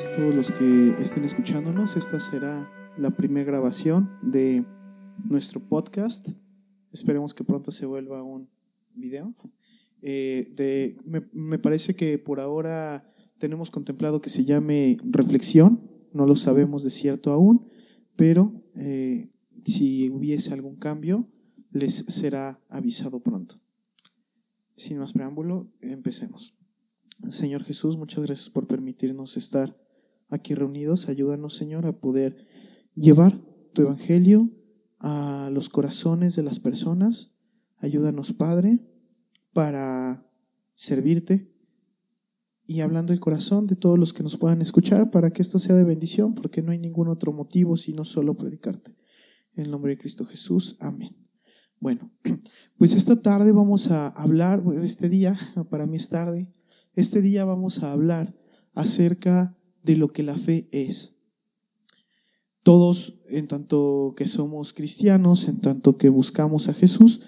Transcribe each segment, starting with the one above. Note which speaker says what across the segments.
Speaker 1: Tengan todos, los que estén escuchándonos. Esta será la primera grabación de nuestro podcast. Esperemos que pronto se vuelva un video. Eh, de, me, me parece que por ahora tenemos contemplado que se llame Reflexión. No lo sabemos de cierto aún, pero eh, si hubiese algún cambio, les será avisado pronto. Sin más preámbulo, empecemos. Señor Jesús, muchas gracias por permitirnos estar aquí reunidos. Ayúdanos, Señor, a poder llevar tu evangelio a los corazones de las personas. Ayúdanos, Padre, para servirte y hablando el corazón de todos los que nos puedan escuchar para que esto sea de bendición, porque no hay ningún otro motivo sino solo predicarte. En el nombre de Cristo Jesús, amén. Bueno, pues esta tarde vamos a hablar, este día, para mí es tarde, este día vamos a hablar acerca de lo que la fe es. Todos, en tanto que somos cristianos, en tanto que buscamos a Jesús,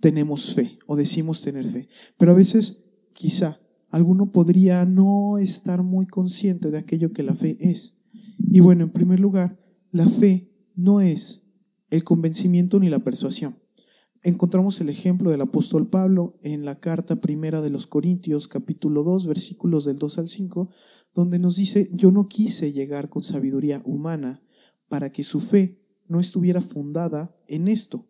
Speaker 1: tenemos fe o decimos tener fe. Pero a veces, quizá, alguno podría no estar muy consciente de aquello que la fe es. Y bueno, en primer lugar, la fe no es el convencimiento ni la persuasión encontramos el ejemplo del apóstol Pablo en la carta primera de los Corintios, capítulo 2, versículos del 2 al 5, donde nos dice, yo no quise llegar con sabiduría humana para que su fe no estuviera fundada en esto,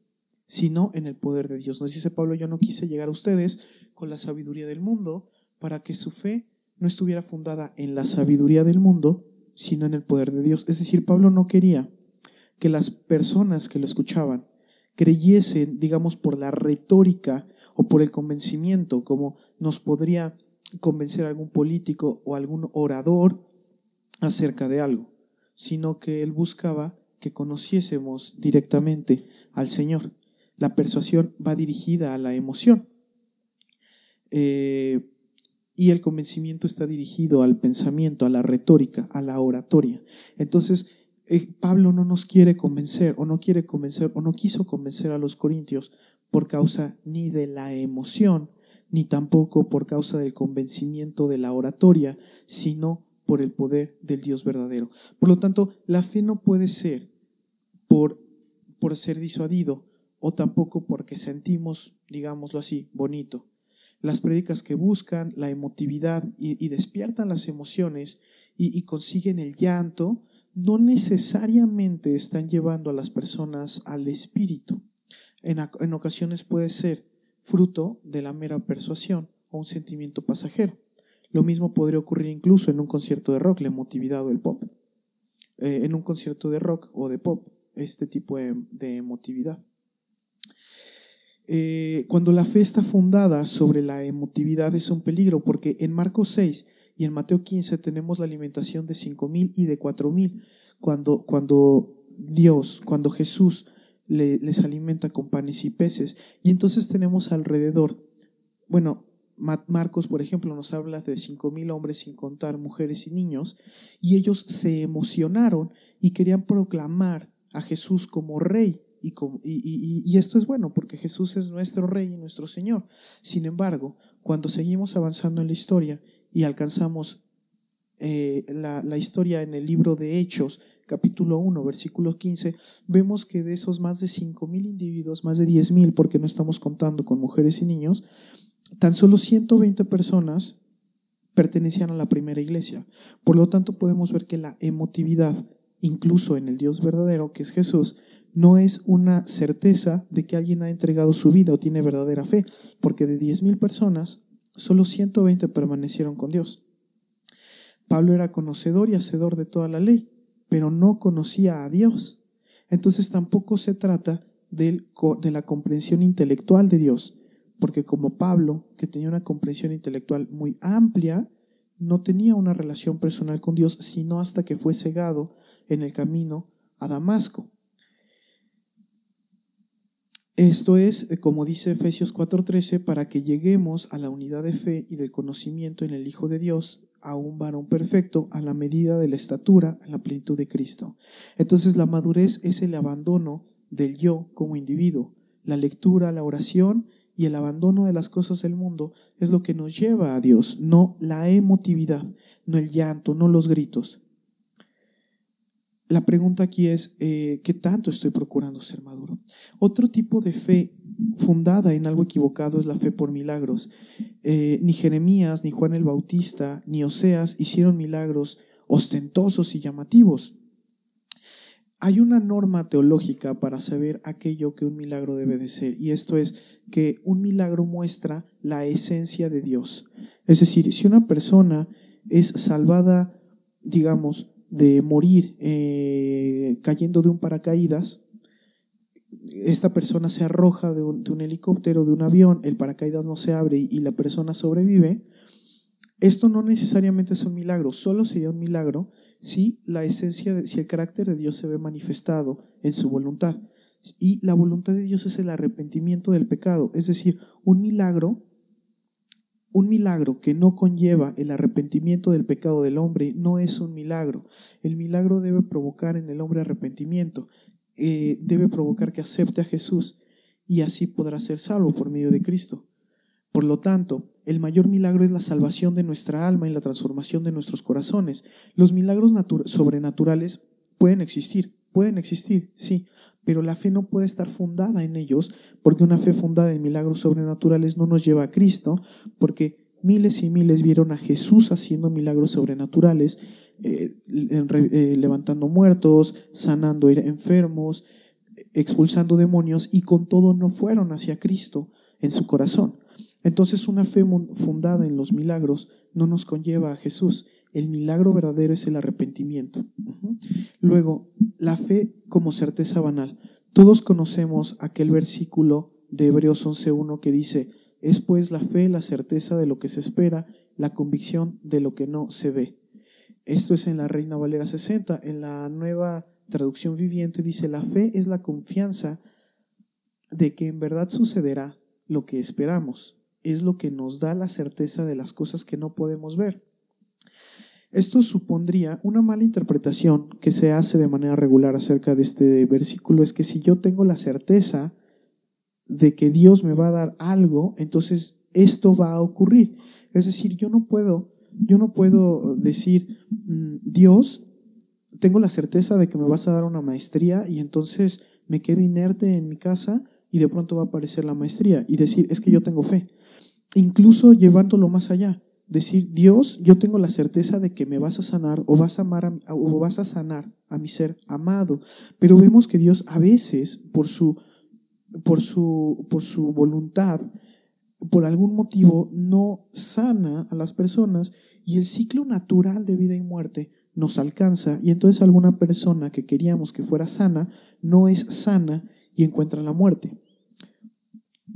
Speaker 1: sino en el poder de Dios. Nos dice Pablo, yo no quise llegar a ustedes con la sabiduría del mundo para que su fe no estuviera fundada en la sabiduría del mundo, sino en el poder de Dios. Es decir, Pablo no quería que las personas que lo escuchaban creyesen, digamos, por la retórica o por el convencimiento, como nos podría convencer algún político o algún orador acerca de algo, sino que él buscaba que conociésemos directamente al Señor. La persuasión va dirigida a la emoción eh, y el convencimiento está dirigido al pensamiento, a la retórica, a la oratoria. Entonces, eh, Pablo no nos quiere convencer o no quiere convencer o no quiso convencer a los corintios por causa ni de la emoción, ni tampoco por causa del convencimiento de la oratoria, sino por el poder del Dios verdadero. Por lo tanto, la fe no puede ser por, por ser disuadido o tampoco porque sentimos, digámoslo así, bonito. Las prédicas que buscan la emotividad y, despiertan las emociones y, y consiguen el llanto, no necesariamente están llevando a las personas al espíritu. En, ocasiones puede ser fruto de la mera persuasión o un sentimiento pasajero. Lo mismo podría ocurrir incluso en un concierto de rock, la emotividad o el pop. Eh, en un concierto de rock o de pop, este tipo de, emotividad. Eh, cuando la fe está fundada sobre la emotividad es un peligro, porque en Marcos 6 y en Mateo 15 tenemos la alimentación de cinco mil y de cuatro mil. Cuando, cuando Dios, cuando Jesús les alimenta con panes y peces. Y entonces tenemos alrededor, bueno, Marcos, por ejemplo, nos habla de cinco mil hombres sin contar mujeres y niños, y ellos se emocionaron y querían proclamar a Jesús como rey. Y, y, y, esto es bueno porque Jesús es nuestro rey y nuestro Señor. Sin embargo, cuando seguimos avanzando en la historia y alcanzamos eh, la, historia en el libro de Hechos, capítulo 1, versículo 15, vemos que de esos más de 5.000 individuos, más de 10.000, porque no estamos contando con mujeres y niños, tan solo 120 personas pertenecían a la primera iglesia. Por lo tanto, podemos ver que la emotividad, incluso en el Dios verdadero, que es Jesús, no es una certeza de que alguien ha entregado su vida o tiene verdadera fe, porque de 10.000 personas, Solo 120 permanecieron con Dios. Pablo era conocedor y hacedor de toda la ley, pero no conocía a Dios. Entonces tampoco se trata de, la comprensión intelectual de Dios, porque como Pablo, que tenía una comprensión intelectual muy amplia, no tenía una relación personal con Dios, sino hasta que fue cegado en el camino a Damasco. Esto es, eh, como dice Efesios 4:13, para que lleguemos a la unidad de fe y del conocimiento en el Hijo de Dios, a un varón perfecto, a la medida de la estatura, en la plenitud de Cristo. Entonces la madurez es el abandono del yo como individuo. La lectura, la oración y el abandono de las cosas del mundo es lo que nos lleva a Dios, no la emotividad. no el llanto, no los gritos. La pregunta aquí es, eh, ¿qué tanto estoy procurando ser maduro? Otro tipo de fe fundada en algo equivocado es la fe por milagros. Eh, ni Jeremías, ni Juan el Bautista, ni Oseas hicieron milagros ostentosos y llamativos. Hay una norma teológica para saber aquello que un milagro debe de ser, y esto es que un milagro muestra la esencia de Dios. Es decir, si una persona es salvada, digamos, de morir eh, cayendo de un paracaídas, esta persona se arroja de un, helicóptero, de un avión, el paracaídas no se abre y, la persona sobrevive, esto no necesariamente es un milagro, solo sería un milagro si la esencia, de, si el carácter de Dios se ve manifestado en su voluntad. Y la voluntad de Dios es el arrepentimiento del pecado. Es decir, un milagro, un milagro que no conlleva el arrepentimiento del pecado del hombre no es un milagro. El milagro debe provocar en el hombre arrepentimiento. Debe provocar que acepte a Jesús y así podrá ser salvo por medio de Cristo. Por lo tanto, el mayor milagro es la salvación de nuestra alma y la transformación de nuestros corazones. Los milagros sobrenaturales pueden existir, pueden existir, sí, pero la fe no puede estar fundada en ellos, porque una fe fundada en milagros sobrenaturales no nos lleva a Cristo, porque miles y miles vieron a Jesús haciendo milagros sobrenaturales eh, eh, levantando muertos, sanando enfermos, expulsando demonios y con todo no fueron hacia Cristo en su corazón. Entonces una fe fundada en los milagros no nos conlleva a Jesús. El milagro verdadero es el arrepentimiento. Luego, la fe como certeza banal. Todos conocemos aquel versículo de Hebreos 11.1 que dice, es pues la fe la certeza de lo que se espera, la convicción de lo que no se ve. Esto es en la Reina Valera 60. En la nueva traducción viviente dice, la fe es la confianza de que en verdad sucederá lo que esperamos. Es lo que nos da la certeza de las cosas que no podemos ver. Esto supondría una mala interpretación que se hace de manera regular acerca de este versículo, es que si yo tengo la certeza de que Dios me va a dar algo, entonces esto va a ocurrir. Es decir, yo no puedo yo no puedo decir, mm, Dios, tengo la certeza de que me vas a dar una maestría y entonces me quedo inerte en mi casa y de pronto va a aparecer la maestría y decir, es que yo tengo fe. Incluso llevándolo más allá, decir, Dios, yo tengo la certeza de que me vas a sanar o vas a, amar o vas a sanar a mi ser amado. Pero vemos que Dios a veces, por su, por su, por su voluntad, por algún motivo no sana a las personas y el ciclo natural de vida y muerte nos alcanza y entonces alguna persona que queríamos que fuera sana no es sana y encuentra la muerte.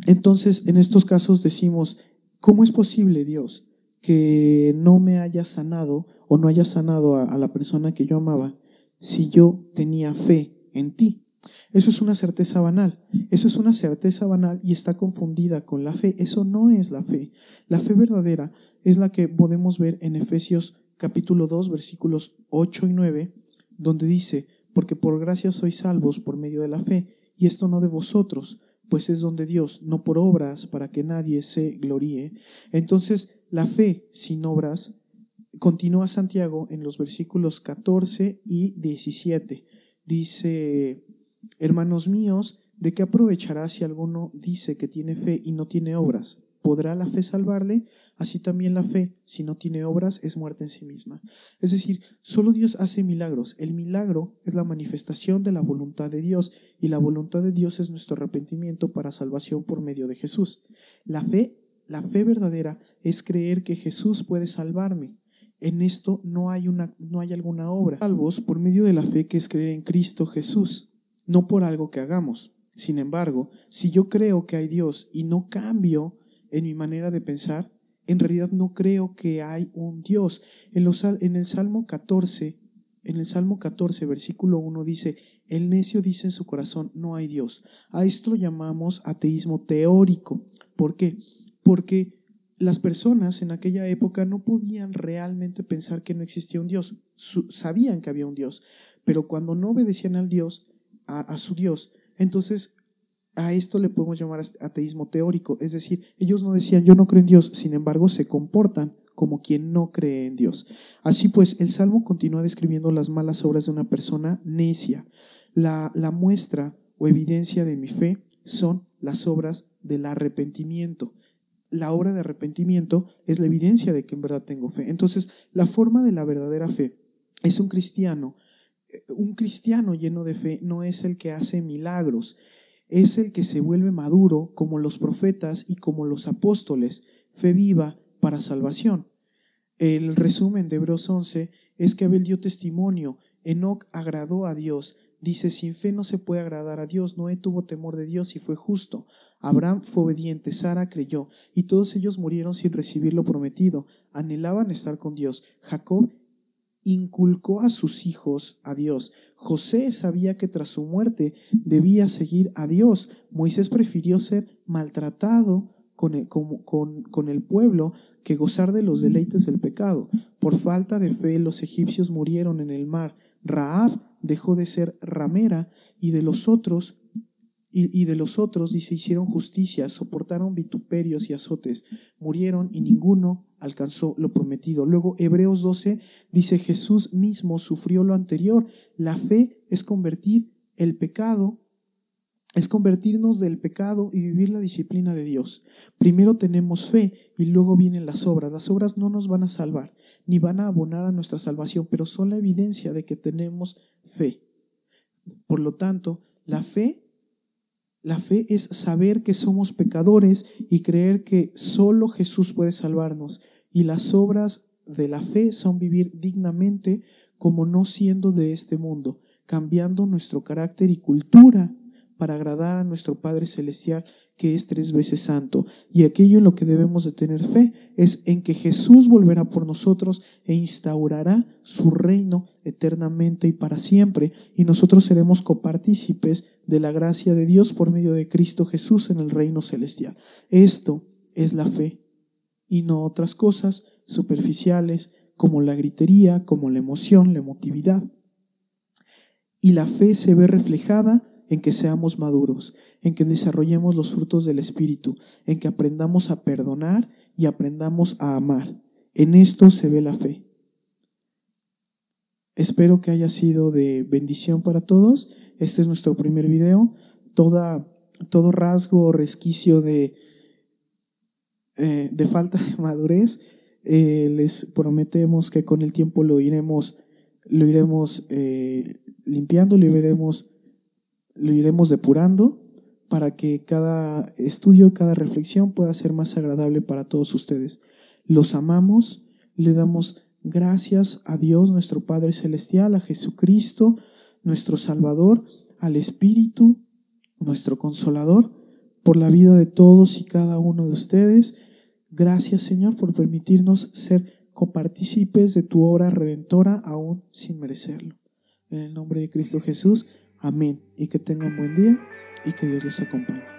Speaker 1: Entonces, en estos casos decimos, ¿cómo es posible, Dios, que no me haya sanado o no haya sanado a, a la persona que yo amaba si yo tenía fe en ti? Eso es una certeza banal. Eso es una certeza banal y está confundida con la fe. Eso no es la fe. La fe verdadera es la que podemos ver en Efesios capítulo 2 versículos 8 y 9, donde dice, porque por gracia sois salvos por medio de la fe, y esto no de vosotros, pues es donde Dios, no por obras, para que nadie se gloríe. Entonces, la fe sin obras, continúa Santiago en los versículos 14 y 17. Dice, Hermanos míos, ¿de qué aprovechará si alguno dice que tiene fe y no tiene obras? ¿Podrá la fe salvarle? Así también la fe, si no tiene obras, es muerte en sí misma. Es decir, solo Dios hace milagros. El milagro es la manifestación de la voluntad de Dios y la voluntad de Dios es nuestro arrepentimiento para salvación por medio de Jesús. La fe, la fe verdadera es creer que Jesús puede salvarme. En esto no hay, una, no hay alguna obra. Salvos por medio de la fe que es creer en Cristo Jesús no por algo que hagamos. Sin embargo, si yo creo que hay Dios y no cambio en mi manera de pensar, en realidad no creo que hay un Dios. En, el Salmo 14, en el Salmo 14, versículo 1 dice, el necio dice en su corazón, no hay Dios. A esto lo llamamos ateísmo teórico. ¿Por qué? Porque las personas en aquella época no podían realmente pensar que no existía un Dios. sabían que había un Dios, pero cuando no obedecían al Dios, a, su Dios. Entonces, a esto le podemos llamar ateísmo teórico, es decir, ellos no decían yo no creo en Dios, sin embargo se comportan como quien no cree en Dios. Así pues, el Salmo continúa describiendo las malas obras de una persona necia. La, la muestra o evidencia de mi fe son las obras del arrepentimiento. La obra de arrepentimiento es la evidencia de que en verdad tengo fe. Entonces, la forma de la verdadera fe es un cristiano. Un cristiano lleno de fe no es el que hace milagros, es el que se vuelve maduro como los profetas y como los apóstoles, fe viva para salvación. El resumen de Hebreos 11 es que Abel dio testimonio, Enoch agradó a Dios, dice, sin fe no se puede agradar a Dios, Noé tuvo temor de Dios y fue justo, Abraham fue obediente, Sara creyó, y todos ellos murieron sin recibir lo prometido, anhelaban estar con Dios. Jacob inculcó a sus hijos a Dios. José sabía que tras su muerte debía seguir a Dios. Moisés prefirió ser maltratado con el, pueblo que gozar de los deleites del pecado. Por falta de fe los egipcios murieron en el mar. Raab dejó de ser ramera y de los otros y, de los otros, dice, hicieron justicia, soportaron vituperios y azotes, murieron y ninguno alcanzó lo prometido. Luego Hebreos 12 dice, Jesús mismo sufrió lo anterior. La fe es convertir el pecado, es convertirnos del pecado y vivir la disciplina de Dios. Primero tenemos fe y luego vienen las obras. Las obras no nos van a salvar, ni van a abonar a nuestra salvación, pero son la evidencia de que tenemos fe. Por lo tanto, la fe la fe es saber que somos pecadores y creer que solo Jesús puede salvarnos. Y las obras de la fe son vivir dignamente como no siendo de este mundo, cambiando nuestro carácter y cultura para agradar a nuestro Padre Celestial que es tres veces santo. Y aquello en lo que debemos de tener fe es en que Jesús volverá por nosotros e instaurará su reino eternamente y para siempre. Y nosotros seremos copartícipes de la gracia de Dios por medio de Cristo Jesús en el reino celestial. Esto es la fe y no otras cosas superficiales como la gritería, como la emoción, la emotividad. Y la fe se ve reflejada en que seamos maduros, en que desarrollemos los frutos del Espíritu, en que aprendamos a perdonar y aprendamos a amar. En esto se ve la fe. Espero que haya sido de bendición para todos. Este es nuestro primer video. Toda, todo rasgo o resquicio de, eh, de falta de madurez, eh, les prometemos que con el tiempo lo iremos, lo iremos eh, limpiando, lo iremos lo iremos depurando para que cada estudio, cada reflexión pueda ser más agradable para todos ustedes. Los amamos, le damos gracias a Dios nuestro Padre Celestial, a Jesucristo, nuestro Salvador, al Espíritu, nuestro Consolador, por la vida de todos y cada uno de ustedes. Gracias Señor por permitirnos ser copartícipes de tu obra redentora aún sin merecerlo. En el nombre de Cristo Jesús. Amén. Y que tengan buen día y que Dios los acompañe.